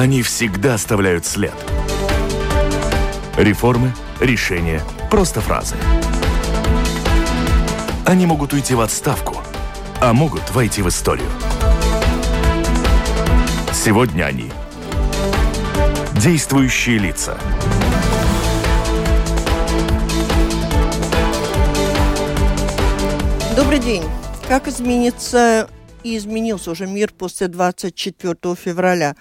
Они всегда оставляют след. Реформы, решения, просто фразы. Они могут уйти в отставку, а могут войти в историю. Сегодня они – действующие лица. Добрый день. Как изменится и изменился уже мир после 24 февраля.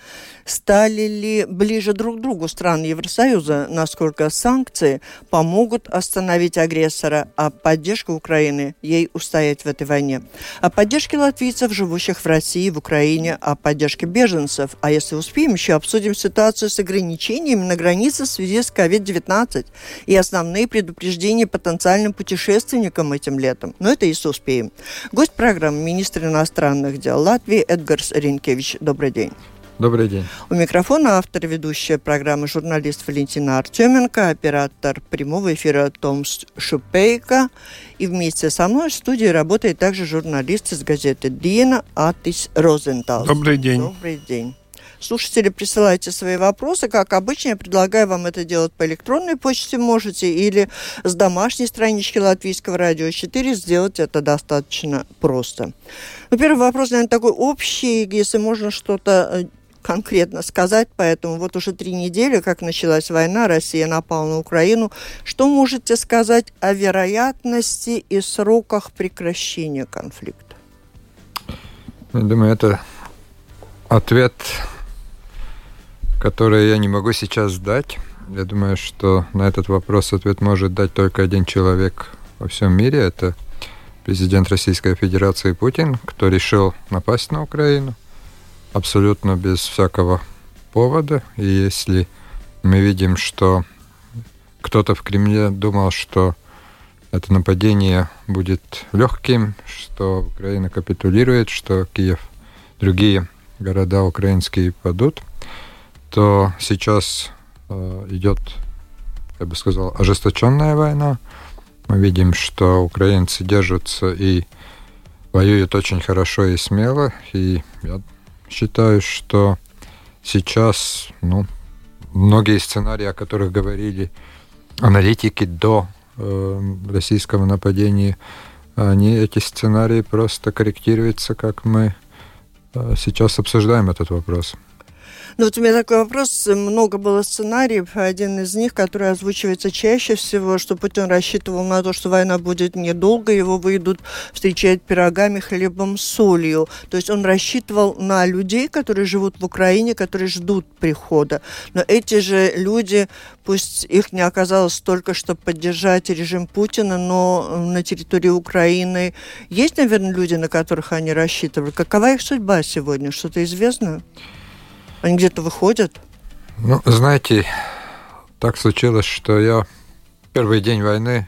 Стали ли ближе друг к другу страны Евросоюза, насколько санкции помогут остановить агрессора, а поддержка Украины ей устоять в этой войне? О поддержке латвийцев, живущих в России, в Украине, о поддержке беженцев. А если успеем, еще обсудим ситуацию с ограничениями на границе в связи с COVID-19 и основные предупреждения потенциальным путешественникам этим летом. Но это если успеем. Гость программы – министр иностранных дел Латвии Эдгарс Ринкевич. Добрый день. Добрый день. У микрофона автор ведущая программы журналист Валентина Артеменко, оператор прямого эфира Томс Шупейко. И вместе со мной в студии работает также журналист из газеты «Диена» Атис Розентал. Добрый день. Добрый день. Слушатели, присылайте свои вопросы. Как обычно, я предлагаю вам это делать по электронной почте можете или с домашней странички Латвийского радио 4 сделать это достаточно просто. Ну, первый вопрос, наверное, такой общий, если можно что-то э, конкретно сказать, поэтому вот уже три недели, как началась война, Россия напала на Украину. Что можете сказать о вероятности и сроках прекращения конфликта? Я думаю, это ответ которые я не могу сейчас дать. Я думаю, что на этот вопрос ответ может дать только один человек во всем мире. Это президент Российской Федерации Путин, кто решил напасть на Украину абсолютно без всякого повода. И если мы видим, что кто-то в Кремле думал, что это нападение будет легким, что Украина капитулирует, что Киев, другие города украинские падут, то сейчас э, идет, я бы сказал, ожесточенная война. Мы видим, что украинцы держатся и воюют очень хорошо и смело. И я считаю, что сейчас ну, многие сценарии, о которых говорили аналитики до э, российского нападения, они, эти сценарии просто корректируются, как мы э, сейчас обсуждаем этот вопрос. Ну вот у меня такой вопрос. Много было сценариев. Один из них, который озвучивается чаще всего, что Путин рассчитывал на то, что война будет недолго, его выйдут встречать пирогами, хлебом, солью. То есть он рассчитывал на людей, которые живут в Украине, которые ждут прихода. Но эти же люди, пусть их не оказалось столько, чтобы поддержать режим Путина, но на территории Украины есть, наверное, люди, на которых они рассчитывали. Какова их судьба сегодня? Что-то известно? Они где-то выходят? Ну, знаете, так случилось, что я первый день войны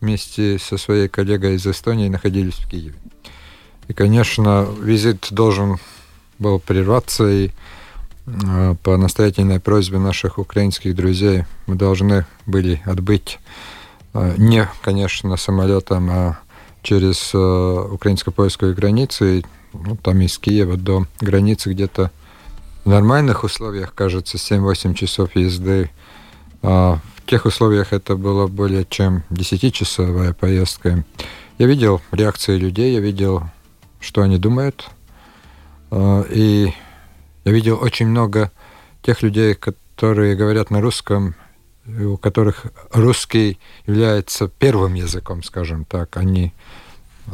вместе со своей коллегой из Эстонии находились в Киеве. И, конечно, визит должен был прерваться, и э, по настоятельной просьбе наших украинских друзей мы должны были отбыть э, не, конечно, самолетом, а через э, украинско-польскую границу, и, ну, там из Киева до границы где-то нормальных условиях, кажется, 7-8 часов езды. А в тех условиях это было более чем 10-часовая поездка. Я видел реакции людей, я видел, что они думают. А, и я видел очень много тех людей, которые говорят на русском, у которых русский является первым языком, скажем так, они,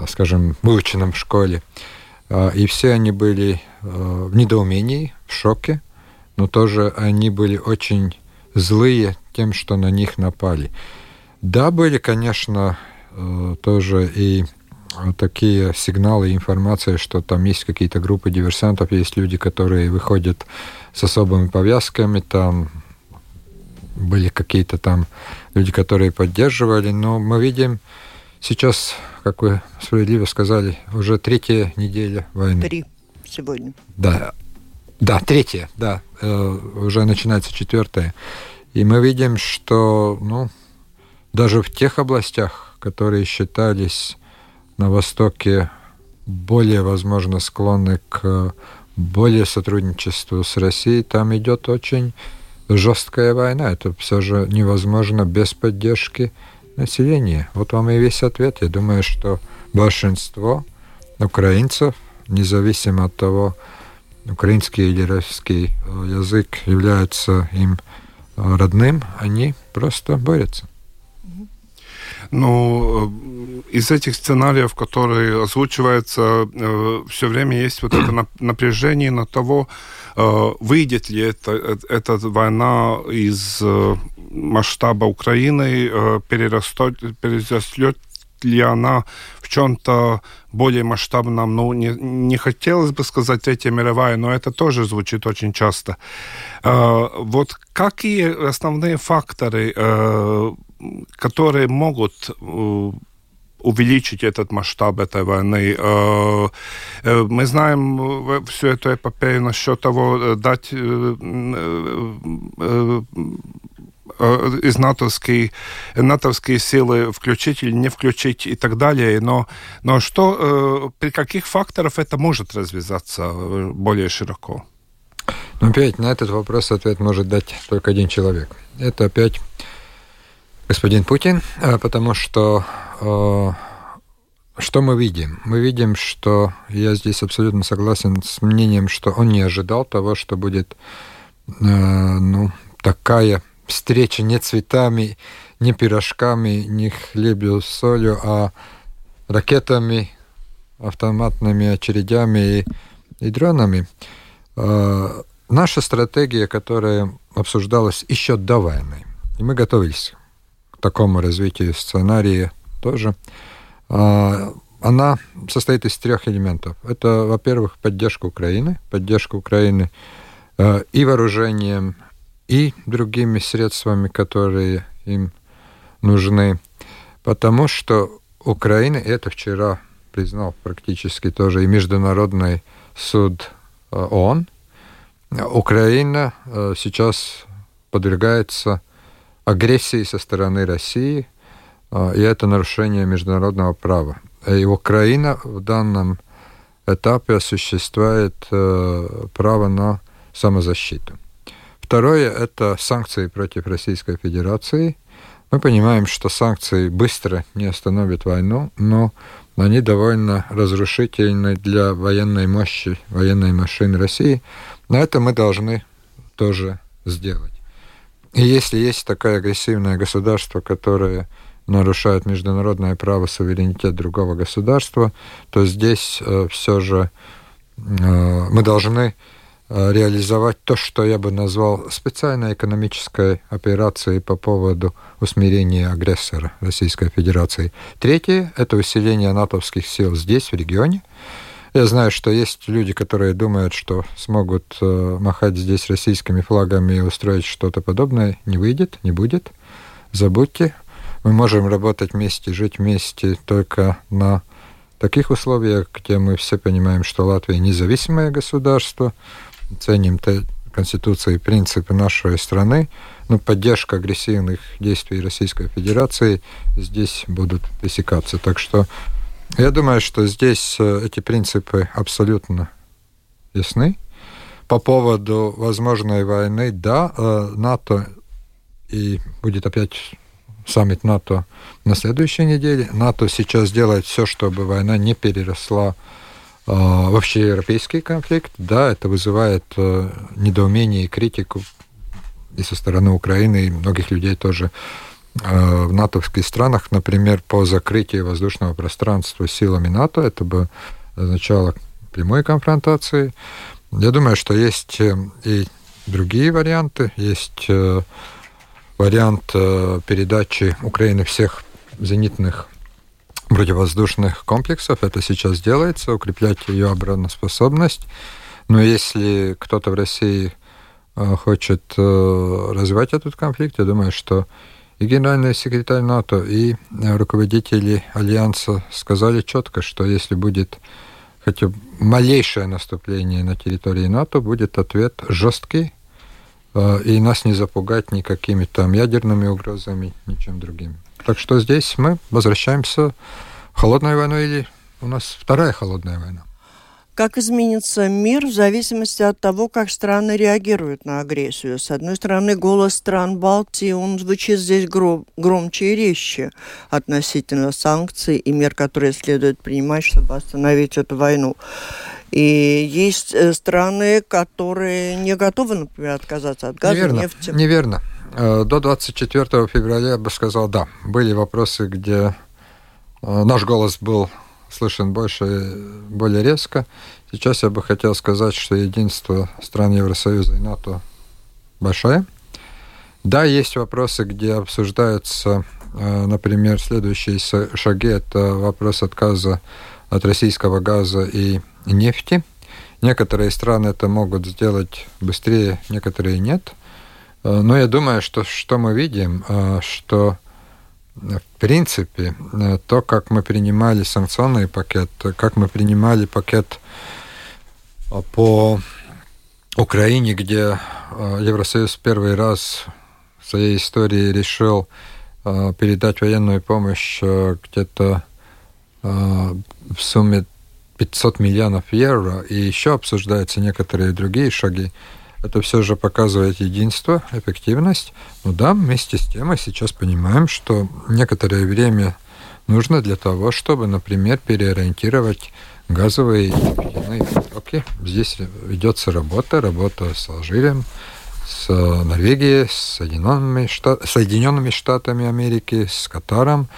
скажем, выученным в школе. А, и все они были Э, в недоумении, в шоке, но тоже они были очень злые тем, что на них напали. Да, были, конечно, э, тоже и такие сигналы информация, что там есть какие-то группы диверсантов, есть люди, которые выходят с особыми повязками, там были какие-то там люди, которые поддерживали, но мы видим сейчас, как вы справедливо сказали, уже третья неделя войны. Три сегодня. Да, да, третья, да, э, уже начинается четвертая. И мы видим, что, ну, даже в тех областях, которые считались на Востоке более, возможно, склонны к более сотрудничеству с Россией, там идет очень жесткая война. Это все же невозможно без поддержки населения. Вот вам и весь ответ. Я думаю, что большинство украинцев, независимо от того, украинский или российский э, язык является им э, родным, они просто борются. Ну, э, из этих сценариев, которые озвучиваются, все время есть вот это напряжение на того, выйдет ли это, эта война из масштаба Украины, перерастет, перерастет ли она в чем-то более масштабном, ну, не, не хотелось бы сказать Третья мировая, но это тоже звучит очень часто. Э, вот какие основные факторы, э, которые могут э, увеличить этот масштаб этой войны. Э, э, мы знаем всю эту эпопею насчет того, дать Э, из натовские, натовские силы включить или не включить и так далее. Но, но что, э, при каких факторах это может развязаться э, более широко? Ну, опять на этот вопрос ответ может дать только один человек. Это опять господин Путин, потому что что мы видим? Мы видим, что я здесь абсолютно согласен с мнением, что он не ожидал того, что будет ну, такая встреча не цветами, не пирожками, не хлебью с солью, а ракетами, автоматными очередями и, и дронами. Э, наша стратегия, которая обсуждалась еще до войны, и мы готовились к такому развитию сценария тоже, э, она состоит из трех элементов. Это, во-первых, поддержка Украины, поддержка Украины э, и вооружением, и другими средствами, которые им нужны. Потому что Украина, это вчера признал практически тоже и Международный суд э, ООН, Украина э, сейчас подвергается агрессии со стороны России, э, и это нарушение международного права. И Украина в данном этапе осуществляет право на самозащиту. Второе – это санкции против Российской Федерации. Мы понимаем, что санкции быстро не остановят войну, но они довольно разрушительны для военной мощи, военной машины России. На это мы должны тоже сделать. И если есть такое агрессивное государство, которое нарушает международное право, суверенитет другого государства, то здесь э, все же э, мы должны реализовать то, что я бы назвал специальной экономической операцией по поводу усмирения агрессора Российской Федерации. Третье – это усиление натовских сил здесь, в регионе. Я знаю, что есть люди, которые думают, что смогут э, махать здесь российскими флагами и устроить что-то подобное. Не выйдет, не будет. Забудьте. Мы можем работать вместе, жить вместе только на таких условиях, где мы все понимаем, что Латвия независимое государство, ценим Конституции и принципы нашей страны, но поддержка агрессивных действий Российской Федерации здесь будут пресекаться. Так что я думаю, что здесь э, эти принципы абсолютно ясны. По поводу возможной войны, да, э, НАТО и будет опять саммит НАТО на следующей неделе. НАТО сейчас делает все, чтобы война не переросла а, вообще европейский конфликт, да, это вызывает э, недоумение и критику и со стороны Украины, и многих людей тоже э, в натовских странах, например, по закрытию воздушного пространства силами НАТО, это бы означало прямой конфронтации. Я думаю, что есть э, и другие варианты. Есть вариант передачи Украины всех зенитных противовоздушных комплексов. Это сейчас делается, укреплять ее обороноспособность. Но если кто-то в России э, хочет э, развивать этот конфликт, я думаю, что и генеральный секретарь НАТО, и э, руководители Альянса сказали четко, что если будет хотя бы малейшее наступление на территории НАТО, будет ответ жесткий, и нас не запугать никакими там ядерными угрозами, ничем другим. Так что здесь мы возвращаемся в холодную войну или у нас вторая холодная война? Как изменится мир в зависимости от того, как страны реагируют на агрессию? С одной стороны, голос стран Балтии, он звучит здесь гром, громче и резче относительно санкций и мер, которые следует принимать, чтобы остановить эту войну. И есть э, страны, которые не готовы, например, отказаться от газа, Неверно. нефти. Неверно. Э, до 24 февраля я бы сказал, да, были вопросы, где э, наш голос был слышен больше, более резко. Сейчас я бы хотел сказать, что единство стран Евросоюза и НАТО большое. Да, есть вопросы, где обсуждаются, например, следующие шаги. Это вопрос отказа от российского газа и нефти. Некоторые страны это могут сделать быстрее, некоторые нет. Э, но я думаю, что что мы видим, э, что в принципе э, то, как мы принимали санкционный пакет, как мы принимали пакет по Украине, где Евросоюз первый раз в своей истории решил передать военную помощь где-то в сумме 500 миллионов евро, и еще обсуждаются некоторые другие шаги, это все же показывает единство, эффективность. Ну да, вместе с тем мы сейчас понимаем, что некоторое время нужно для того, чтобы, например, переориентировать газовые нефтяные потоки. Здесь ведется работа, работа с Алжиром, с Норвегией, с Соединенными, Штат... Соединенными Штатами Америки, с Катаром.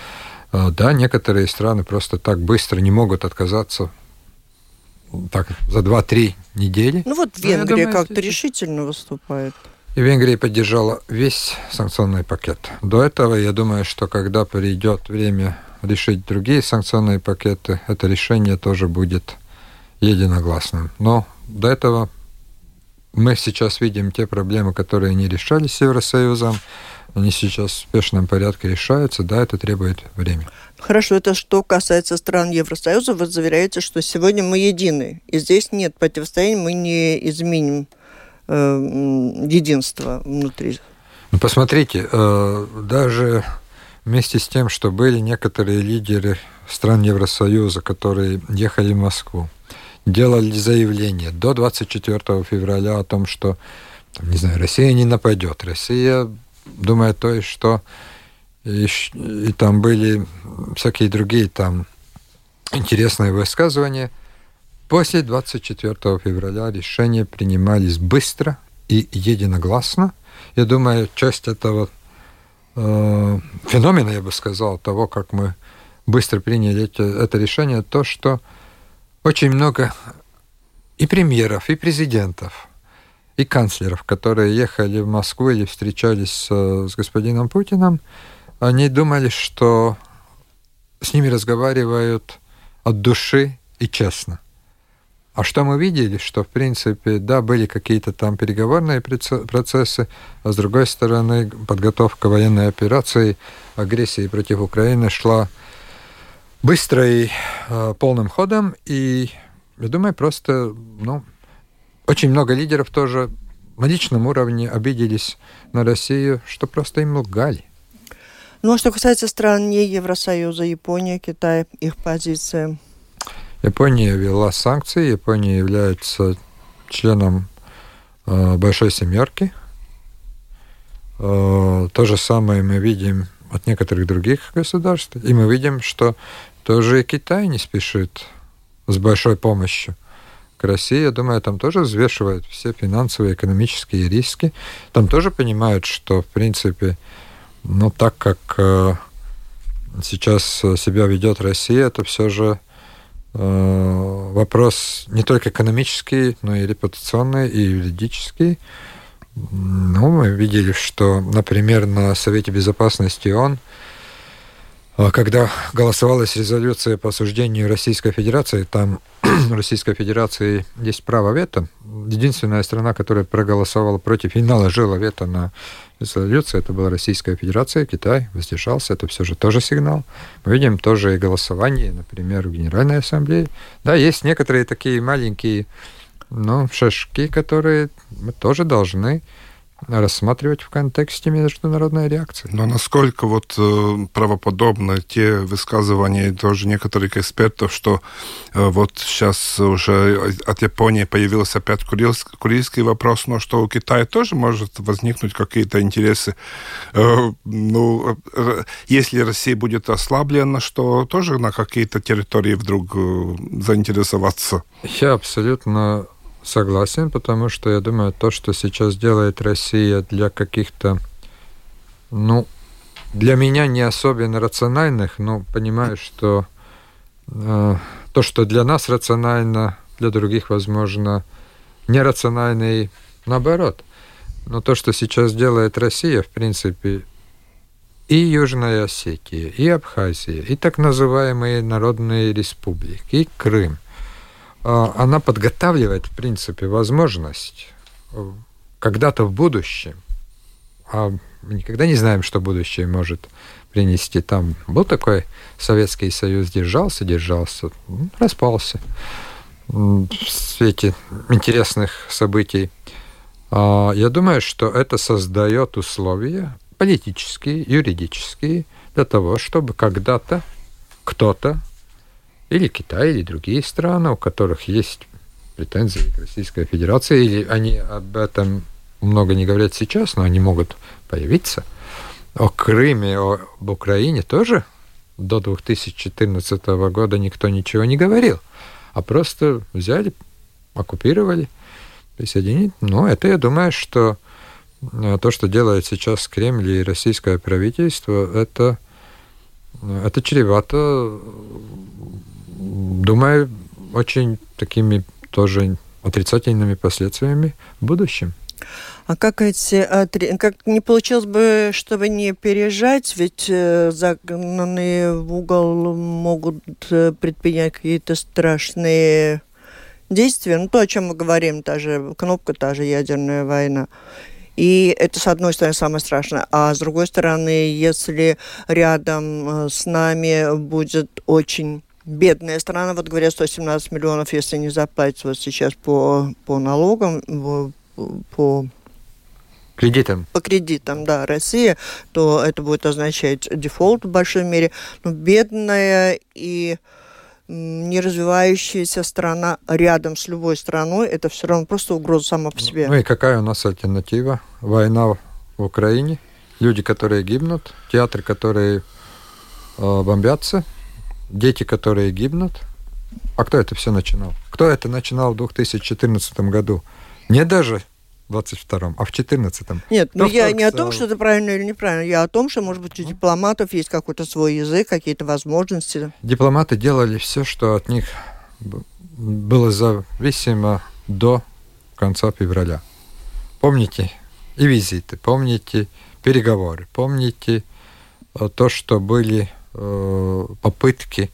А, да, некоторые страны просто так быстро не могут отказаться так, за 2-3 недели. Ну вот Венгрия ну, как-то решительно выступает. И Венгрия поддержала весь санкционный пакет. До этого, я думаю, что когда придет время решить другие санкционные пакеты, это решение тоже будет единогласным. Но до этого мы сейчас видим те проблемы, которые не решались с Евросоюзом, они сейчас в спешном порядке решаются, да, это требует времени. Хорошо, это что касается стран Евросоюза, вы заверяете, что сегодня мы едины, и здесь нет противостояния, мы не изменим э, единство внутри. Ну, посмотрите, э, даже вместе с тем, что были некоторые лидеры стран Евросоюза, которые ехали в Москву, делали заявление до 24 февраля о том, что, там, не знаю, Россия не нападет, Россия думает то, что и, и там были всякие другие там интересные высказывания. После 24 февраля решения принимались быстро и единогласно. Я думаю, часть этого э, феномена, я бы сказал, того, как мы быстро приняли эти, это решение, то, что очень много и премьеров, и президентов, и канцлеров, которые ехали в Москву или встречались с, господином Путиным, они думали, что с ними разговаривают от души и честно. А что мы видели, что, в принципе, да, были какие-то там переговорные процессы, а с другой стороны, подготовка военной операции, агрессии против Украины шла быстро и э, полным ходом, и, я думаю, просто, ну, очень много лидеров тоже на личном уровне обиделись на Россию, что просто им лгали. Ну а что касается стран не Евросоюза, Япония, Китай, их позиция? Япония ввела санкции, Япония является членом э, Большой Семерки. Э, то же самое мы видим от некоторых других государств. И мы видим, что тоже и Китай не спешит с большой помощью к России. Я думаю, там тоже взвешивают все финансовые, экономические риски. Там тоже понимают, что, в принципе, но так как э, сейчас себя ведет Россия, это все же э, вопрос не только экономический, но и репутационный, и юридический. Ну, мы видели, что, например, на Совете Безопасности ООН когда голосовалась резолюция по осуждению Российской Федерации, там Российской Федерации есть право вето. Единственная страна, которая проголосовала против и наложила вето на резолюцию, это была Российская Федерация, Китай воздержался, это все же тоже сигнал. Мы видим тоже и голосование, например, в Генеральной Ассамблее. Да, есть некоторые такие маленькие ну, шажки, которые мы тоже должны рассматривать в контексте международной реакции. Но насколько вот э, правоподобны те высказывания тоже некоторых экспертов, что э, вот сейчас уже от Японии появился опять курильский, курильский вопрос, но что у Китая тоже может возникнуть какие-то интересы. Э, ну, если Россия будет ослаблена, что тоже на какие-то территории вдруг заинтересоваться? Я абсолютно Согласен, потому что я думаю, то, что сейчас делает Россия для каких-то, ну, для меня не особенно рациональных, но понимаю, что э, то, что для нас рационально, для других, возможно, нерационально и наоборот. Но то, что сейчас делает Россия, в принципе, и Южная Осетия, и Абхазия, и так называемые народные республики, и Крым – она подготавливает, в принципе, возможность э, когда-то в будущем, а мы никогда не знаем, что будущее может принести. Там был такой Советский Союз, держался, держался, распался в свете интересных событий. А, я думаю, что это создает условия политические, юридические для того, чтобы когда-то кто-то или Китай, или другие страны, у которых есть претензии к Российской Федерации, или они об этом много не говорят сейчас, но они могут появиться. О Крыме, о, об Украине тоже до 2014 года никто ничего не говорил, а просто взяли, оккупировали, присоединили. Но это, я думаю, что э, то, что делает сейчас Кремль и российское правительство, это, э, это чревато думаю, очень такими тоже отрицательными последствиями в будущем. А как эти как не получилось бы, чтобы не переезжать, ведь э, загнанные в угол могут э, предпринять какие-то страшные действия. Ну, то, о чем мы говорим, та же кнопка, та же ядерная война. И это, с одной стороны, самое страшное. А с другой стороны, если рядом э, с нами будет очень бедная страна, вот говорят, 117 миллионов, если не заплатить вот сейчас по, по налогам, по Кредитам. По кредитам, да, Россия, то это будет означать дефолт в большой мере. Но бедная и не развивающаяся страна рядом с любой страной, это все равно просто угроза сама по себе. Ну и какая у нас альтернатива? Война в Украине, люди, которые гибнут, театры, которые э, бомбятся, дети, которые гибнут. А кто это все начинал? Кто это начинал в 2014 году? Не даже в 22-м, а в 14-м. Нет, ну я не о том, что это правильно или неправильно. Я о том, что, может быть, у дипломатов есть какой-то свой язык, какие-то возможности. Дипломаты делали все, что от них было зависимо до конца февраля. Помните и визиты, помните переговоры, помните э, то, что были попытки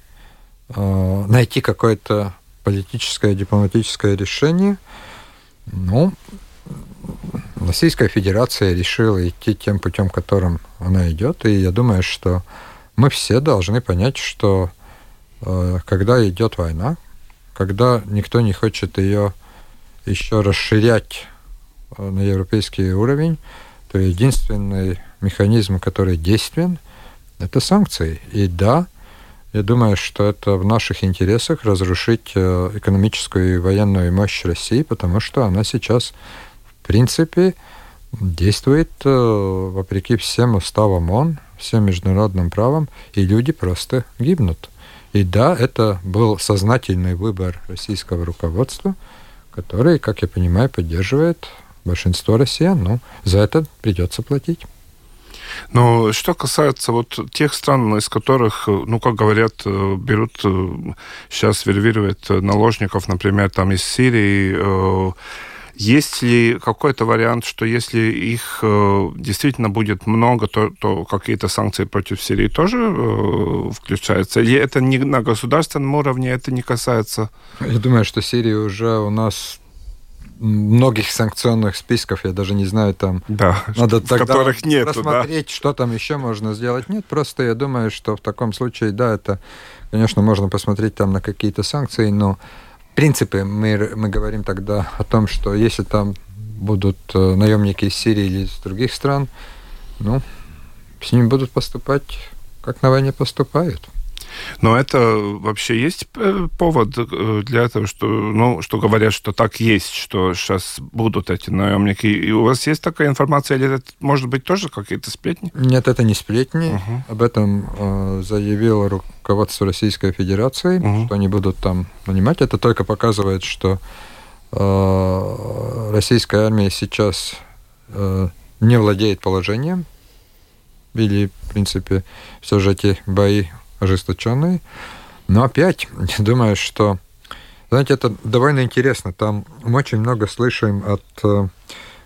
э, найти какое-то политическое, дипломатическое решение, ну, Российская Федерация решила идти тем путем, которым она идет, и я думаю, что мы все должны понять, что э, когда идет война, когда никто не хочет ее еще расширять на европейский уровень, то единственный механизм, который действен, это санкции. И да, я думаю, что это в наших интересах разрушить э, экономическую и военную мощь России, потому что она сейчас, в принципе, действует э, вопреки всем уставам ООН, всем международным правам, и люди просто гибнут. И да, это был сознательный выбор российского руководства, который, как я понимаю, поддерживает большинство россиян. Но за это придется платить. Но что касается вот тех стран, из которых, ну, как говорят, э, берут, сейчас э, вервируют наложников, например, там из Сирии, э, есть ли какой-то вариант, что если их э, действительно будет много, то, то какие-то санкции против Сирии тоже э, включаются? Или это не на государственном уровне, это не касается? Я думаю, что Сирия уже у нас многих санкционных списков, я даже не знаю, там да, надо тогда которых нет, посмотреть, да? что там еще можно сделать. Нет, просто я думаю, что в таком случае, да, это, конечно, можно посмотреть там на какие-то санкции, но в принципе мы, мы говорим тогда о том, что если там будут наемники из Сирии или из других стран, ну, с ними будут поступать, как на войне поступают. Но это вообще есть э, повод э, для этого, что, ну, что говорят, что так есть, что сейчас будут эти наемники. И у вас есть такая информация, или это может быть тоже какие-то сплетни? Нет, это не сплетни. Угу. Об этом э, заявило руководство Российской Федерации, угу. что они будут там нанимать. Это только показывает, что э, российская армия сейчас э, не владеет положением, или, в принципе, все же эти бои ожесточенный. Но опять, думаю, что, знаете, это довольно интересно. Там мы очень много слышим от э,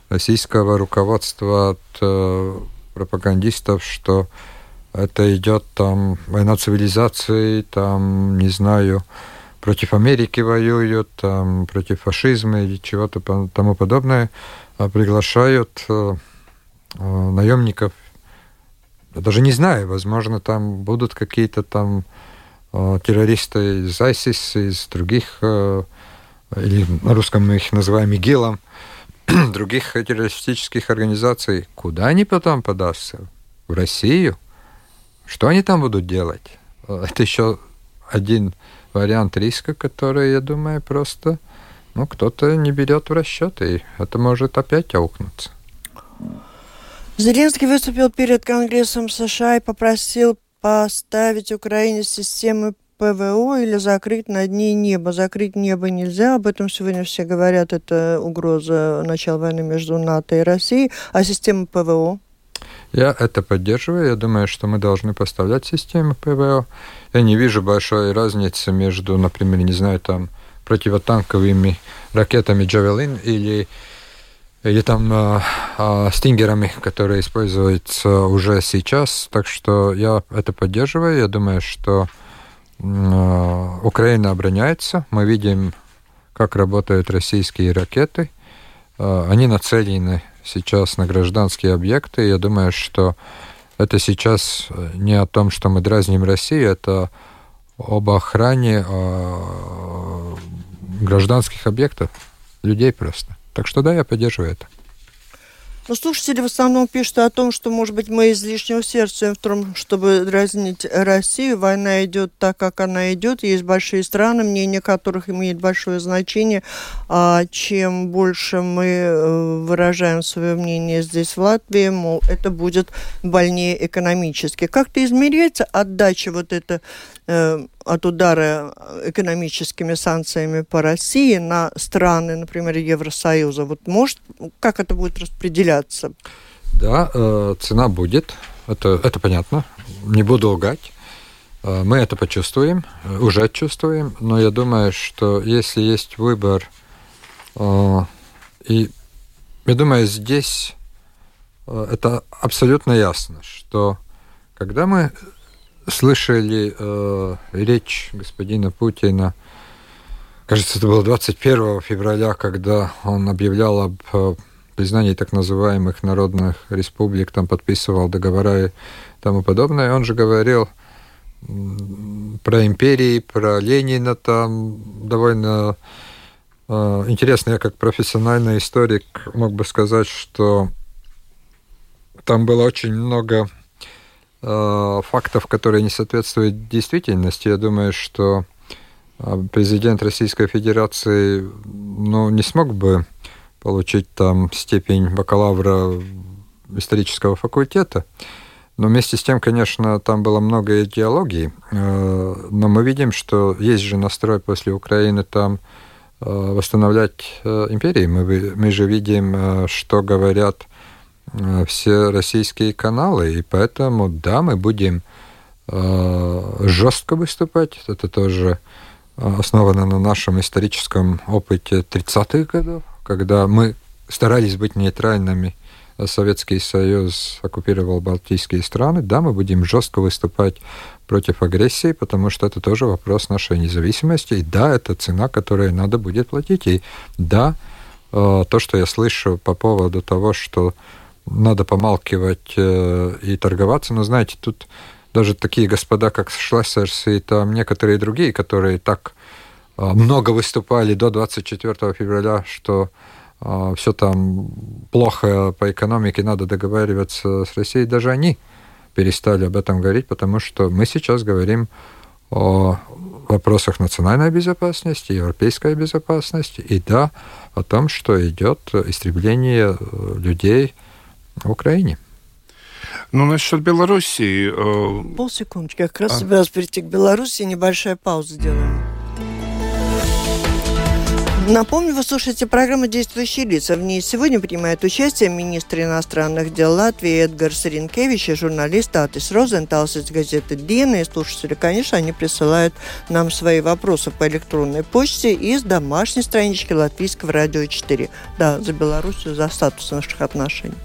российского руководства, от э, пропагандистов, что это идет там война цивилизации, там, не знаю, против Америки воюют, там, против фашизма или чего-то тому подобное, а приглашают э, наемников я даже не знаю, возможно, там будут какие-то там э, террористы из ISIS, из других, э, или на русском мы их называем ИГИЛом, других террористических организаций. Куда они потом подастся? В Россию? Что они там будут делать? Э, это еще один вариант риска, который, я думаю, просто ну, кто-то не берет в расчет, и это может опять аукнуться. Зеленский выступил перед Конгрессом США и попросил поставить Украине системы ПВО или закрыть над ней небо. Закрыть небо нельзя, об этом сегодня все говорят, это угроза начала войны между НАТО и Россией. А система ПВО? Я это поддерживаю. Я думаю, что мы должны поставлять систему ПВО. Я не вижу большой разницы между, например, не знаю, там противотанковыми ракетами «Джавелин» или или там э, э, стингерами, которые используются уже сейчас. Так что я это поддерживаю. Я думаю, что э, Украина обороняется. Мы видим, как работают российские ракеты. Э, они нацелены сейчас на гражданские объекты. Я думаю, что это сейчас не о том, что мы дразним Россию, это об охране э, гражданских объектов, людей просто. Так что да, я поддерживаю это. Но слушатели в основном пишут о том, что, может быть, мы излишне усердствуем в том, чтобы дразнить Россию. Война идет так, как она идет. Есть большие страны, мнение которых имеет большое значение. А чем больше мы э, выражаем свое мнение здесь, в Латвии, мол, это будет больнее экономически. Как-то измеряется отдача вот это от удара экономическими санкциями по России на страны, например, Евросоюза. Вот может, как это будет распределяться? Да, э, цена будет, это, это понятно, не буду лгать. Э, мы это почувствуем, э, уже чувствуем, но я думаю, что если есть выбор, и я думаю, здесь это абсолютно ясно, что когда мы слышали э, речь господина Путина, кажется, это было 21 февраля, когда он объявлял об э, признании так называемых народных республик, там подписывал договора и тому подобное. Он же говорил про империи, про Ленина, там довольно э, интересно, я как профессиональный историк мог бы сказать, что там было очень много фактов, которые не соответствуют действительности. Я думаю, что э, президент Российской Федерации ну, не смог бы получить там степень бакалавра исторического факультета. Но вместе с тем, конечно, там было много идеологий. Э, но мы видим, что есть же настрой после Украины там восстанавливать империи. Мы, мы же видим, что говорят Э, все российские каналы, и поэтому, да, мы будем э, жестко выступать. Это тоже э, основано на нашем историческом опыте 30-х годов, когда мы старались быть нейтральными. Советский Союз оккупировал Балтийские страны. Да, мы будем жестко выступать против агрессии, потому что это тоже вопрос нашей независимости. И да, это цена, которую надо будет платить. И да, то, что я слышу по поводу того, что надо помалкивать э, и торговаться. Но знаете, тут даже такие господа, как Шлессерс и там некоторые другие, которые так э, много выступали до 24 февраля, что а, все там плохо по экономике, надо договариваться с Россией, даже они перестали об этом говорить, потому что мы сейчас говорим о вопросах национальной безопасности, европейской безопасности, и да, о том, что идет истребление э, людей в Украине. Ну, насчет Белоруссии... Э... Полсекундочки, я как раз а? собиралась перейти к Беларуси, небольшая пауза делаем. Напомню, вы слушаете программу «Действующие лица». В ней сегодня принимает участие министр иностранных дел Латвии Эдгар Саренкевич и журналист Атис Розенталс из газеты «Дина». И слушатели, конечно, они присылают нам свои вопросы по электронной почте из домашней странички Латвийского радио 4. Да, за Белоруссию, за статус наших отношений.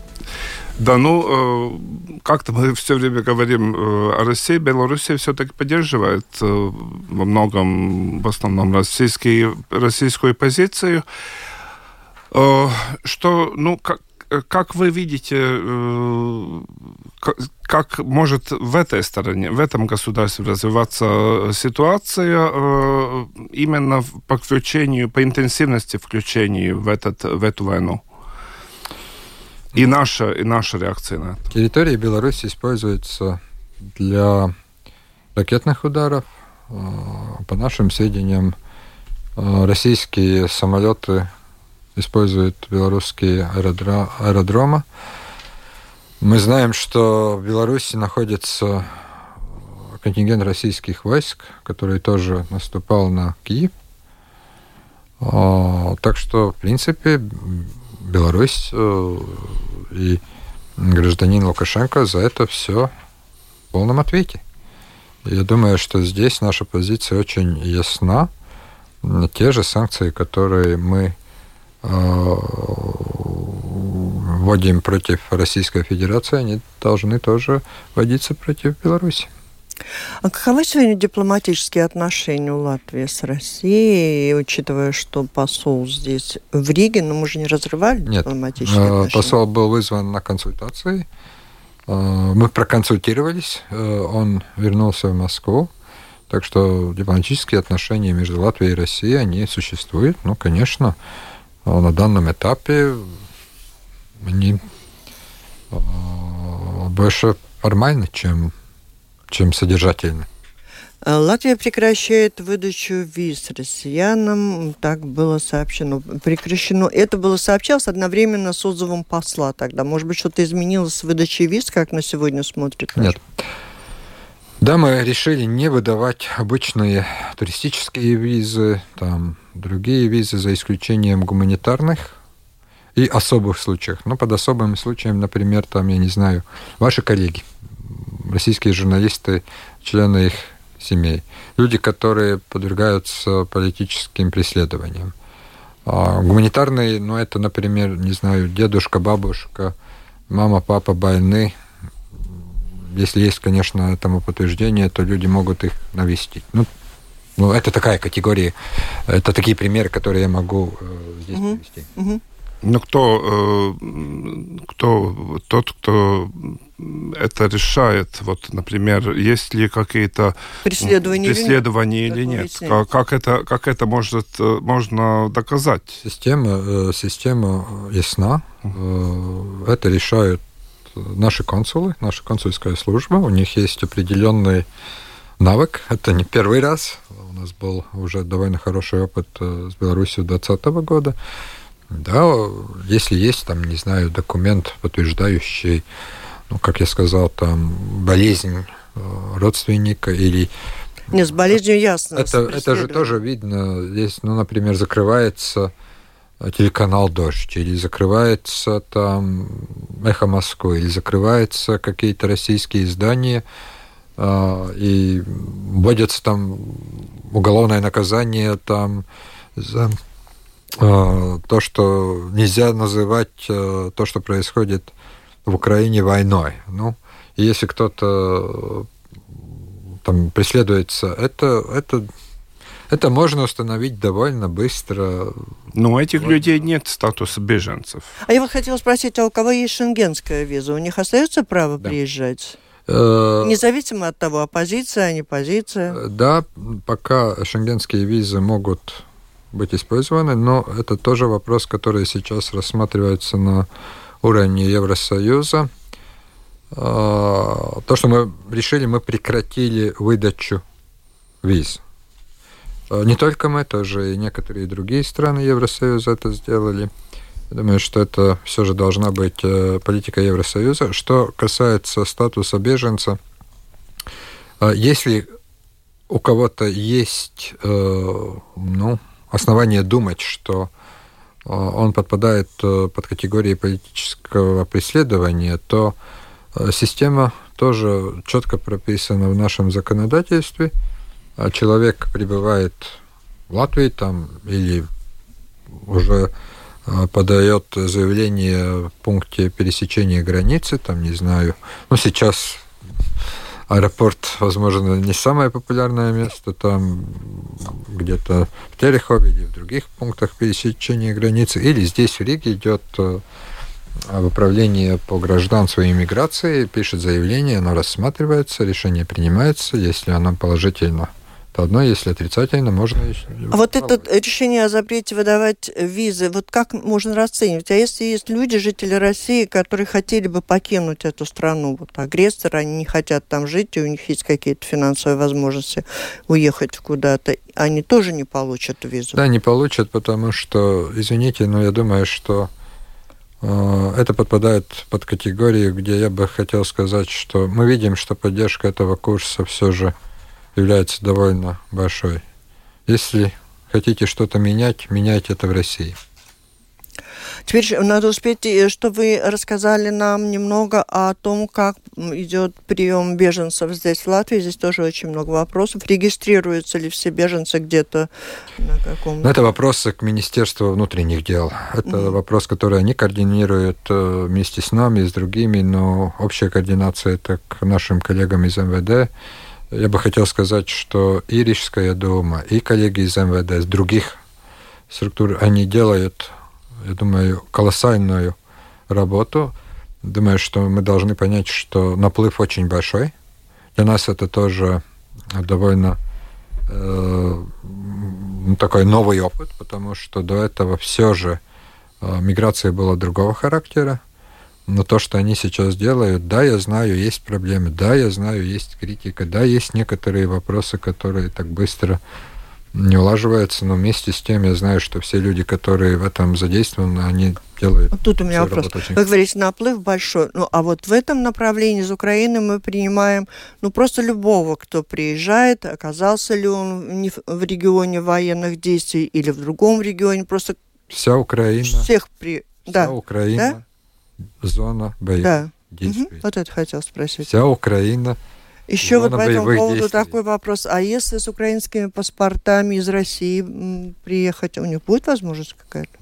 Да, ну, э, как-то мы все время говорим э, о России. Белоруссия все-таки поддерживает э, во многом, в основном, российский, российскую позицию. Что, ну, как, как вы видите, как может в этой стороне, в этом государстве развиваться ситуация именно по включению, по интенсивности включения в, этот, в эту войну? И наша, и наша реакция на это. Территория Беларуси используется для ракетных ударов. А, по нашим сведениям, а, российские самолеты используют белорусские аэродромы. Мы знаем, что в Беларуси находится контингент российских войск, который тоже наступал на Киев. А, так что, в принципе, Беларусь э, и гражданин Лукашенко за это все в полном ответе. Я думаю, что здесь наша позиция очень ясна. Те же санкции, которые мы э, вводим против Российской Федерации, они должны тоже вводиться против Беларуси. А каковы сегодня дипломатические отношения у Латвии с Россией, учитывая, что посол здесь в Риге, но мы же не разрывали Нет, дипломатические э, отношения? посол был вызван на консультации. Э, мы проконсультировались, э, он вернулся в Москву. Так что дипломатические отношения между Латвией и Россией, они существуют. Ну, конечно, на данном этапе они больше формальны, чем чем содержательно. Э, Латвия прекращает выдачу виз россиянам, так было сообщено. Прекращено. Это было сообщалось одновременно с отзывом посла тогда. Может быть, что-то изменилось с выдачей виз, как на сегодня смотрит? Нет. Да, мы решили не выдавать обычные туристические визы, там другие визы за исключением гуманитарных и особых случаев. Ну, под особым случаем, например, там, я не знаю, ваши коллеги – российские журналисты, члены их семей, люди, которые подвергаются политическим преследованиям. А гуманитарные, ну, это, например, не знаю, дедушка, бабушка, мама, папа больны. Если есть, конечно, этому подтверждение, то люди могут их навестить. Ну, ну это такая категория, это такие примеры, которые я могу э, здесь uh-huh. привести. Uh-huh. Ну, кто, э, кто, тот, кто это решает? Вот, например, есть ли какие-то преследования, преследования или нет? Или нет? Как, это, как это может, э, можно доказать? Система, э, система ясна. Это решают наши консулы, наша консульская служба. У них есть определенный навык. Это не первый раз. У нас был уже довольно хороший опыт с Беларусью 2020 года. Да, если есть там, не знаю, документ, подтверждающий, ну, как я сказал, там, болезнь э, родственника или нет, с болезнью ясно. Это, это же тоже видно. Здесь, ну, например, закрывается телеканал «Дождь», или закрывается там «Эхо Москвы», или закрываются какие-то российские издания, э, и вводится там уголовное наказание там за Э, то, что нельзя называть э, то, что происходит в Украине войной. Ну, если кто-то э, там преследуется, это, это, это можно установить довольно быстро. Но у этих вот. людей нет статуса беженцев. А я вот хотела спросить, а у кого есть шенгенская виза? У них остается право да. приезжать? Независимо от того, оппозиция, а не позиция? Да, пока шенгенские визы могут быть использованы, но это тоже вопрос, который сейчас рассматривается на уровне Евросоюза. А, то, что мы решили, мы прекратили выдачу виз. А, не только мы, тоже и некоторые другие страны Евросоюза это сделали. Я думаю, что это все же должна быть э, политика Евросоюза. Что касается статуса беженца, а, если у кого-то есть э, ну, основания думать, что э, он подпадает под категории политического преследования, то система тоже четко прописана в нашем законодательстве. А человек прибывает в Латвии там или уже подает заявление в пункте пересечения границы, там, не знаю, ну, сейчас аэропорт, возможно, не самое популярное место, там где-то в Терехове или в других пунктах пересечения границы, или здесь в Риге идет э, в управление по гражданству и иммиграции, пишет заявление, оно рассматривается, решение принимается, если оно положительно то одно, если отрицательно, можно... А вот это решение о запрете выдавать визы, вот как можно расценивать? А если есть люди, жители России, которые хотели бы покинуть эту страну, вот агрессоры, они не хотят там жить, и у них есть какие-то финансовые возможности уехать куда-то, они тоже не получат визу? Да, не получат, потому что, извините, но я думаю, что э, это подпадает под категорию, где я бы хотел сказать, что мы видим, что поддержка этого курса все же является довольно большой. Если хотите что-то менять, меняйте это в России. Теперь надо успеть, э, что вы рассказали нам немного о том, как идет прием беженцев здесь, в Латвии. Здесь тоже очень много вопросов. Регистрируются ли все беженцы где-то на каком-то... Это вопросы к Министерству внутренних дел. Это mm-hmm. вопрос, который они координируют э, вместе с нами и с другими, но общая координация это к нашим коллегам из МВД я бы хотел сказать, что и Рижская дума, и коллеги из МВД, из других структур, они делают, я думаю, колоссальную работу. Думаю, что мы должны понять, что наплыв очень большой. Для нас это тоже довольно э, такой новый опыт, потому что до этого все же э, миграция была другого характера. Но то, что они сейчас делают, да, я знаю, есть проблемы, да, я знаю, есть критика, да, есть некоторые вопросы, которые так быстро не улаживаются, но вместе с тем я знаю, что все люди, которые в этом задействованы, они делают. Тут у меня вопрос. Очень... Вы говорите, наплыв большой. Ну, а вот в этом направлении из Украины мы принимаем, ну, просто любого, кто приезжает, оказался ли он в регионе военных действий или в другом регионе, просто вся Украина. Всех при... Вся да. Украина. Да? Зона боевых да. действий. Угу. Вот это хотел спросить. Вся Украина. Еще вот по этому поводу действий. такой вопрос. А если с украинскими паспортами из России приехать, у них будет возможность какая-то?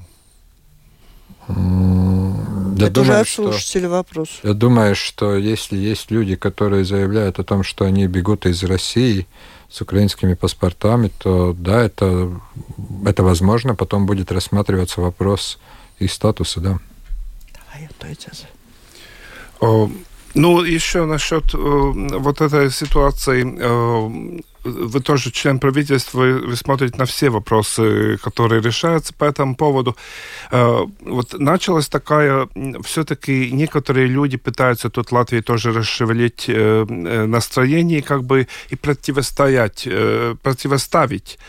Я Это думаю, уже от вопрос. Я думаю, что если есть люди, которые заявляют о том, что они бегут из России с украинскими паспортами, то да, это, это возможно. Потом будет рассматриваться вопрос их статуса, да. Ну, еще насчет вот этой ситуации вы тоже член правительства, вы смотрите на все вопросы, которые решаются по этому поводу. Э, вот началась такая, все-таки некоторые люди пытаются тут Латвии тоже расшевелить э, э, настроение, как бы и противостоять, противоставить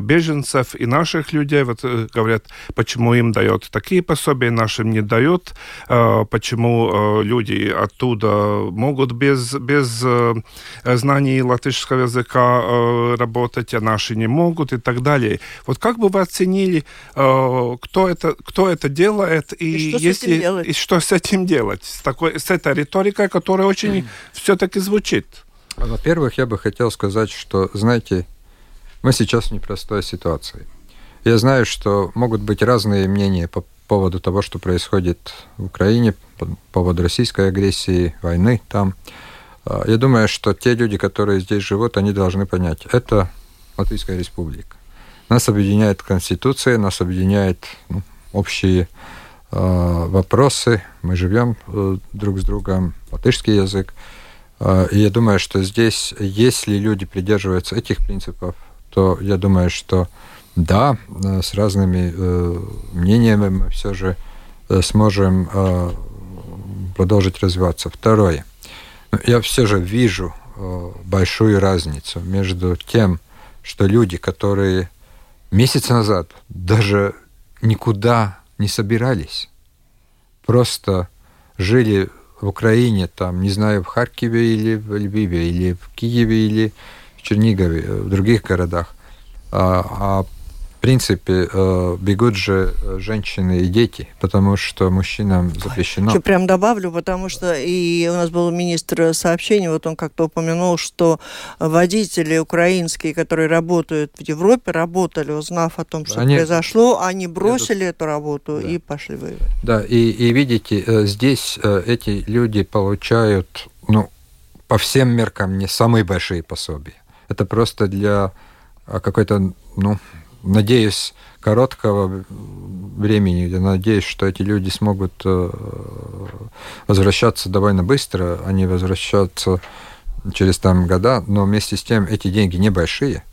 беженцев и наших людей. Вот говорят, почему им дают такие пособия, нашим не дают, почему люди оттуда могут без, без знаний латышского языка Э, работать, а наши не могут и так далее. Вот как бы вы оценили, э, кто это, кто это делает и, и, что, если, с этим делать? и что с этим делать? С, такой, с этой риторикой, которая очень mm. все-таки звучит. Во-первых, я бы хотел сказать, что, знаете, мы сейчас в непростой ситуации. Я знаю, что могут быть разные мнения по поводу того, что происходит в Украине, по поводу российской агрессии, войны там. А, я думаю, что те люди, которые здесь живут, они должны понять, это Латвийская республика. Нас объединяет Конституция, нас объединяет ну, общие э, вопросы. Мы живем э, друг с другом, латышский язык. Э, и я думаю, что здесь, если люди придерживаются этих принципов, то я думаю, что да, с разными мнениями мы все же сможем продолжить развиваться. Второе. Я все же вижу большую разницу между тем, что люди, которые месяц назад даже никуда не собирались, просто жили в Украине, там, не знаю, в Харькове или в Львиве, или в Киеве, или в Чернигове, в других городах, а, а принципе, э, бегут же э, женщины и дети, потому что мужчинам запрещено. Еще прям добавлю, потому что и у нас был министр сообщений, вот он как-то упомянул, что водители украинские, которые работают в Европе, работали, узнав о том, что они произошло, они бросили едут... эту работу да. и пошли воевать. Да, и, и видите, э, здесь эти люди получают, ну, по всем меркам не самые большие пособия. Это просто для какой-то, ну, надеюсь, короткого времени, я надеюсь, что эти люди смогут э, возвращаться довольно быстро, они возвращаться через там года, но вместе с тем эти деньги небольшие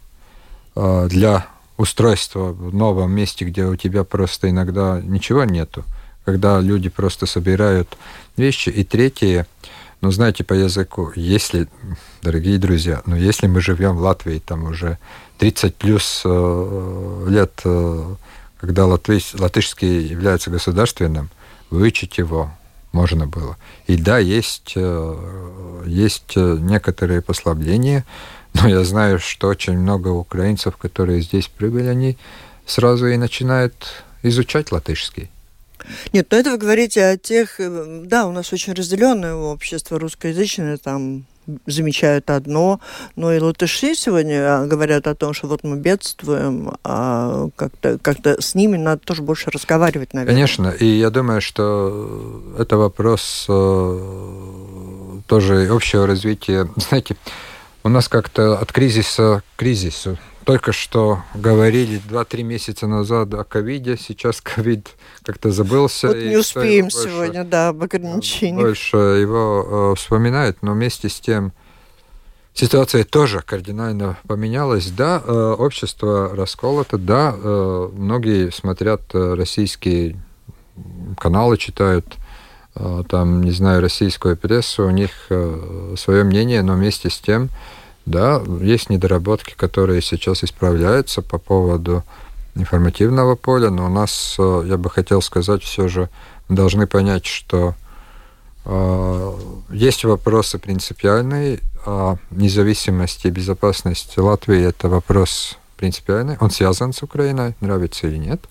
э, для устройства в новом месте, где у тебя просто иногда ничего нету, когда люди просто собирают вещи. И третье, ну, знаете, по языку, если, дорогие друзья, ну, если мы живем в Латвии, там уже 30 плюс э, лет, э, когда латыш, латышский является государственным, выучить его можно было. И да, есть, э, есть некоторые послабления, но я знаю, что очень много украинцев, которые здесь прибыли, они сразу и начинают изучать латышский. Нет, но это вы говорите о тех... Да, у нас очень разделенное общество русскоязычное, там замечают одно, но и латыши сегодня а, говорят о том, что вот мы бедствуем, а как-то как с ними надо тоже больше разговаривать, наверное. Конечно, и я думаю, что это вопрос э, тоже общего развития. Знаете, у нас как-то от кризиса к кризису только что говорили 2-3 месяца назад о ковиде, сейчас ковид как-то забылся. Вот не успеем больше, сегодня, да, об ограничениях. Больше его э, вспоминают, но вместе с тем ситуация тоже кардинально поменялась. Да, э, общество расколото, да, э, многие смотрят э, российские каналы, читают э, там, не знаю, российскую прессу, у них э, свое мнение, но вместе с тем да, есть недоработки, которые сейчас исправляются по поводу информативного поля, но у нас, э, я бы хотел сказать, все же должны понять, что э, есть вопросы принципиальные, а независимость и безопасность Латвии это вопрос принципиальный, он связан с Украиной, нравится или нет,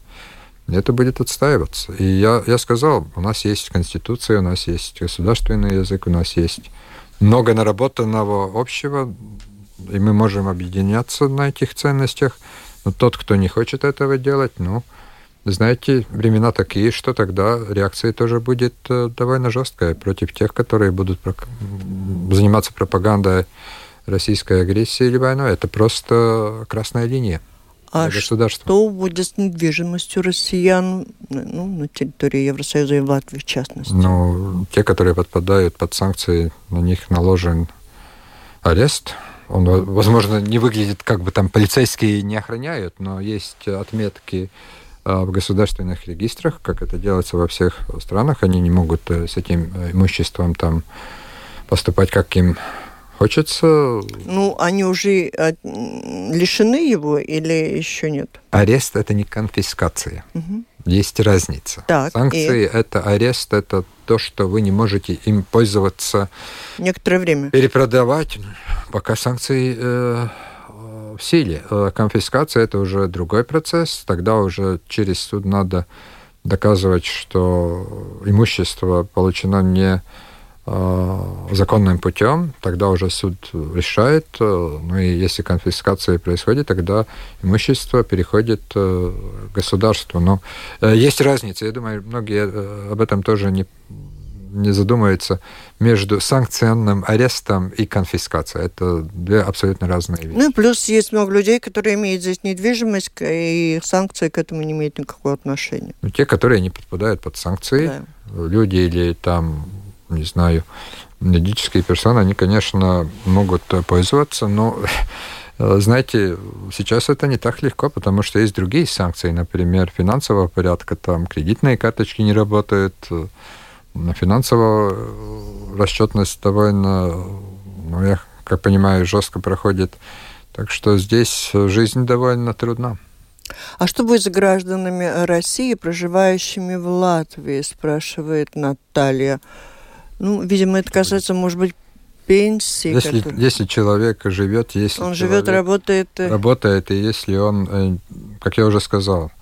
это будет отстаиваться. И я, я сказал, у нас есть Конституция, у нас есть государственный язык, у нас есть много наработанного общего, и мы можем объединяться на этих ценностях. Но тот, кто не хочет этого делать, ну, знаете, времена такие, что тогда реакция тоже будет э, довольно жесткая против тех, которые будут заниматься пропагандой российской агрессии или войной. Это просто красная линия. А что будет с недвижимостью россиян ну, на территории Евросоюза и Латвии в частности? Ну, те, которые подпадают под санкции, на них наложен арест. Он, возможно, не выглядит, как бы там полицейские не охраняют, но есть отметки а, в государственных регистрах, как это делается во всех странах. Они не могут э, с этим э, имуществом там поступать, как им Хочется... Ну, они уже лишены его или еще нет? Арест – это не конфискация. Угу. Есть разница. Так, Санкции и... – это арест, это то, что вы не можете им пользоваться... Некоторое время. Перепродавать, пока санкции э, в силе. Э, конфискация – это уже другой процесс. Тогда уже через суд надо доказывать, что имущество получено не законным путем, тогда уже суд решает, э, ну и если конфискация происходит, тогда имущество переходит э, государству. Но есть разница, я думаю, многие об этом тоже не, не задумываются, между санкционным арестом и конфискацией. Это две абсолютно разные вещи. Ну и плюс есть много людей, которые имеют здесь недвижимость, и санкции к этому не имеют никакого отношения. Ну, те, которые не подпадают под санкции, да. люди или там не знаю, юридические персоны, они, конечно, могут пользоваться, но Э, знаете, сейчас это не так легко, потому что есть другие санкции, например, финансового порядка, там кредитные карточки не работают, э, на финансовую э, расчетность довольно, ну, я как понимаю, жестко проходит. Так что здесь жизнь довольно трудна. А что будет с гражданами России, проживающими в Латвии, спрашивает Наталья. Ну, видимо, это касается, может быть, пенсии. Если, который... если человек живет, если он живет, работает, работает, и если он, э, как я уже сказал,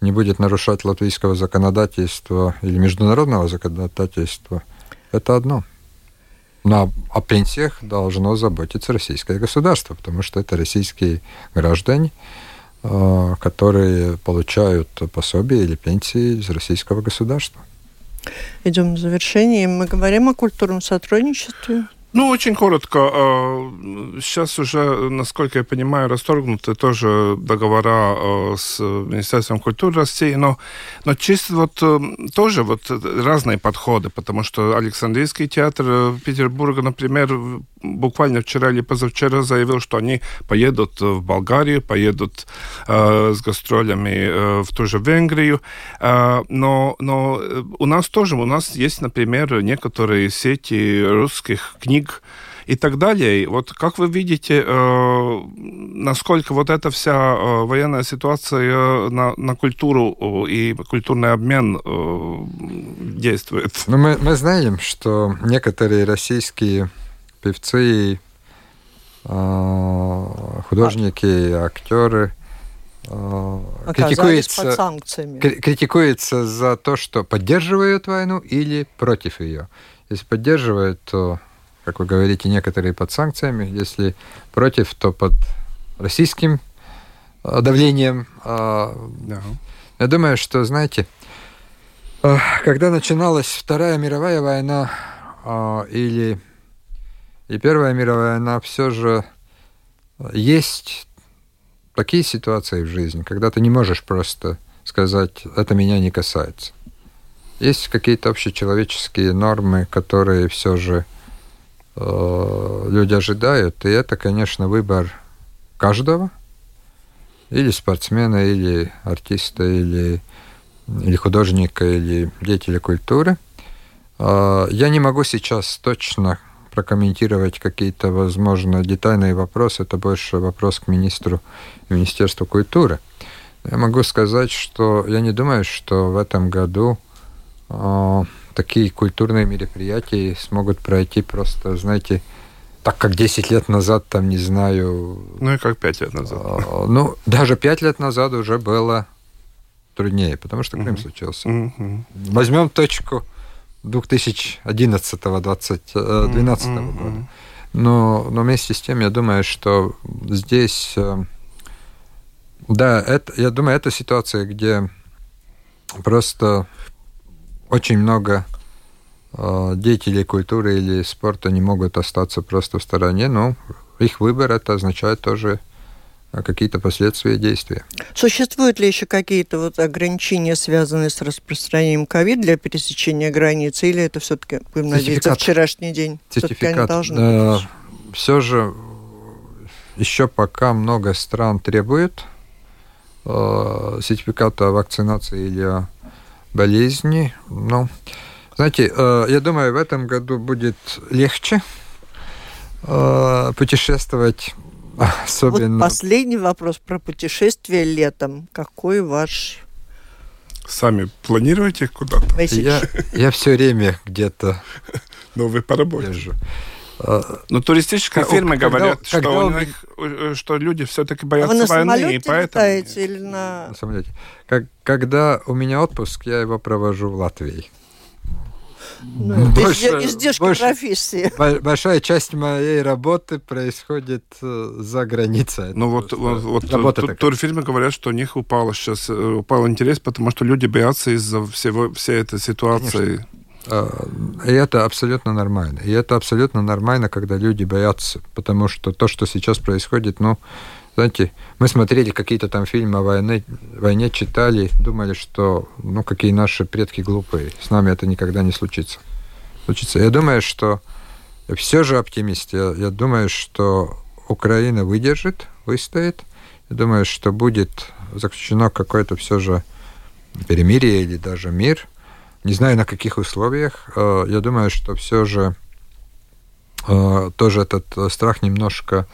не будет нарушать латвийского законодательства или международного законодательства, это одно. Но о пенсиях должно заботиться российское государство, потому что это российские граждане, э, которые получают пособие или пенсии из российского государства. Идем к завершению. Мы говорим о культурном сотрудничестве. Ну, очень коротко. А, сейчас уже, насколько я понимаю, расторгнуты тоже договора а, с Министерством культуры России, но, но чисто вот э, тоже вот разные подходы, потому что Александрийский театр э, Петербурга, например, буквально вчера или позавчера заявил, что они поедут в Болгарию, поедут э, с гастролями э, в ту же Венгрию. Э, но, но у нас тоже, у нас есть, например, некоторые сети русских книг, и так далее. Вот как вы видите, э, насколько вот эта вся э, военная ситуация на, на культуру э, и культурный обмен э, действует? Ну, мы, мы знаем, что некоторые российские певцы, а, художники, актеры а, критикуются, под санкциями. критикуется за то, что поддерживают войну или против ее. Если поддерживают, то, как вы говорите, некоторые под санкциями. Если против, то под российским а, давлением. Да. Я думаю, что, знаете, когда начиналась Вторая мировая война или и Первая мировая, она все же есть такие ситуации в жизни, когда ты не можешь просто сказать, это меня не касается. Есть какие-то общечеловеческие нормы, которые все же э, люди ожидают, и это, конечно, выбор каждого, или спортсмена, или артиста, или, или художника, или деятеля культуры. Э, я не могу сейчас точно прокомментировать какие-то, возможно, детальные вопросы. Это больше вопрос к министру Министерству культуры. Я могу сказать, что я не думаю, что в этом году э, такие культурные мероприятия смогут пройти просто, знаете, так как 10 лет назад, там, не знаю... Ну и как 5 лет назад. Э, ну, даже 5 лет назад уже было труднее, потому что Крым uh-huh. случился. Uh-huh. Возьмем точку 2011-2012 mm-hmm. года. Но, но вместе с тем, я думаю, что здесь, э, да, это, я думаю, это ситуация, где просто очень много э, деятелей культуры или спорта не могут остаться просто в стороне, но их выбор это означает тоже а какие-то последствия действия. Существуют ли еще какие-то вот ограничения, связанные с распространением ковид для пересечения границы, или это все-таки, будем надеяться, вчерашний день? Сертификат. Э, все же еще пока много стран требует э, сертификата вакцинации или болезни. Но, знаете, э, я думаю, в этом году будет легче э, путешествовать Особенно... Вот последний вопрос про путешествие летом. Какой ваш... Сами планируете куда-то? Я, я все время где-то... Ну, вы по работе. Езжу. А, Но туристические как, фирмы когда, говорят, когда что, у них, э, что люди все-таки боятся а вы на войны, и поэтому... или на... на самолете. Как, когда у меня отпуск, я его провожу в Латвии. Ну, больше, издержки больше, профессии. Большая часть моей работы происходит э, за границей. Ну вот, вот, вот тут турфирмы говорят, что у них упало сейчас, э, упал интерес, потому что люди боятся из-за всего, всей этой ситуации. Конечно. А, и это абсолютно нормально. И это абсолютно нормально, когда люди боятся, потому что то, что сейчас происходит, ну, знаете, мы смотрели какие-то там фильмы о войне, войне, читали, думали, что, ну, какие наши предки глупые. С нами это никогда не случится. случится. Я думаю, что все же оптимист. Я, я думаю, что Украина выдержит, выстоит. Я думаю, что будет заключено какое-то все же перемирие или даже мир. Не знаю, на каких условиях. Э, я думаю, что все же э, тоже этот страх немножко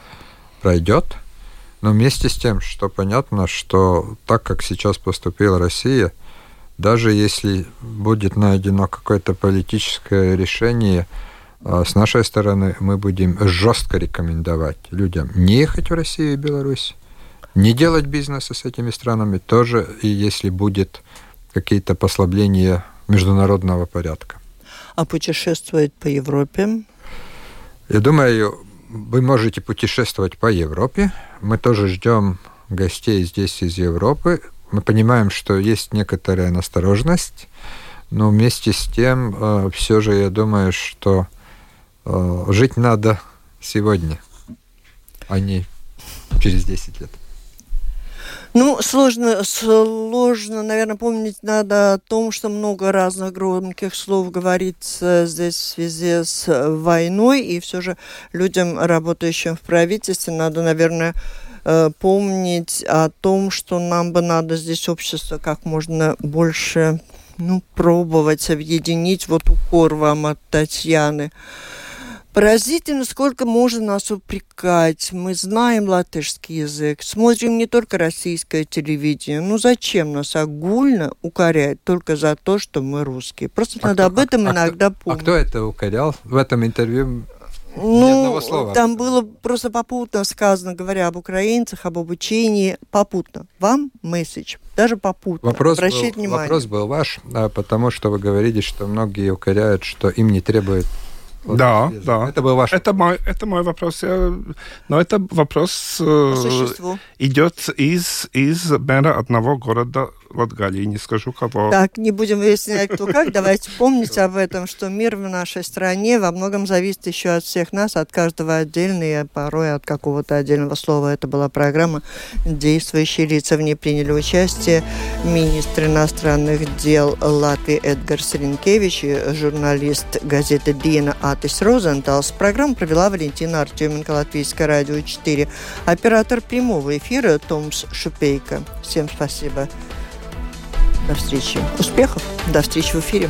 пройдет. Но вместе с тем, что понятно, что так как сейчас поступила Россия, даже если будет найдено какое-то политическое решение, э, с нашей стороны мы будем жестко рекомендовать людям не ехать в Россию и Беларусь, не делать бизнеса с этими странами тоже, и если будет какие-то послабления международного порядка. А путешествовать по Европе? Я думаю, вы можете путешествовать по Европе. Мы тоже ждем гостей здесь из Европы. Мы понимаем, что есть некоторая настороженность, но вместе с тем э, все же я думаю, что э, жить надо сегодня, а не через 10 лет. Ну, сложно, сложно, наверное, помнить надо о том, что много разных громких слов говорится здесь в связи с войной, и все же людям, работающим в правительстве, надо, наверное, э, помнить о том, что нам бы надо здесь общество как можно больше ну, пробовать объединить. Вот укор вам от Татьяны. Поразительно, сколько можно нас упрекать. Мы знаем латышский язык, смотрим не только российское телевидение. Ну зачем нас огульно укорять только за то, что мы русские? Просто а надо кто, об этом а, иногда а помнить. А кто это укорял в этом интервью? Ну, слова. там было просто попутно сказано, говоря об украинцах, об обучении, попутно. Вам месседж, даже попутно. Вопрос был, внимание. вопрос был ваш, потому что вы говорите, что многие укоряют, что им не требует вот да, да. Это был ваш... Это мой, это мой вопрос. Я... Но это вопрос э, идет из, из мэра одного города Латгалии, не скажу кого. Так, не будем выяснять, кто как. Давайте помнить об этом, что мир в нашей стране во многом зависит еще от всех нас, от каждого отдельно, и порой от какого-то отдельного слова. Это была программа «Действующие лица». В ней приняли участие министр иностранных дел Латвии Эдгар Саренкевич и журналист газеты «Дина» Атис Розенталс. Программу провела Валентина Артеменко, Латвийское радио 4. Оператор прямого эфира Томс Шупейко. Всем спасибо. До встречи. Успехов. До встречи в эфире.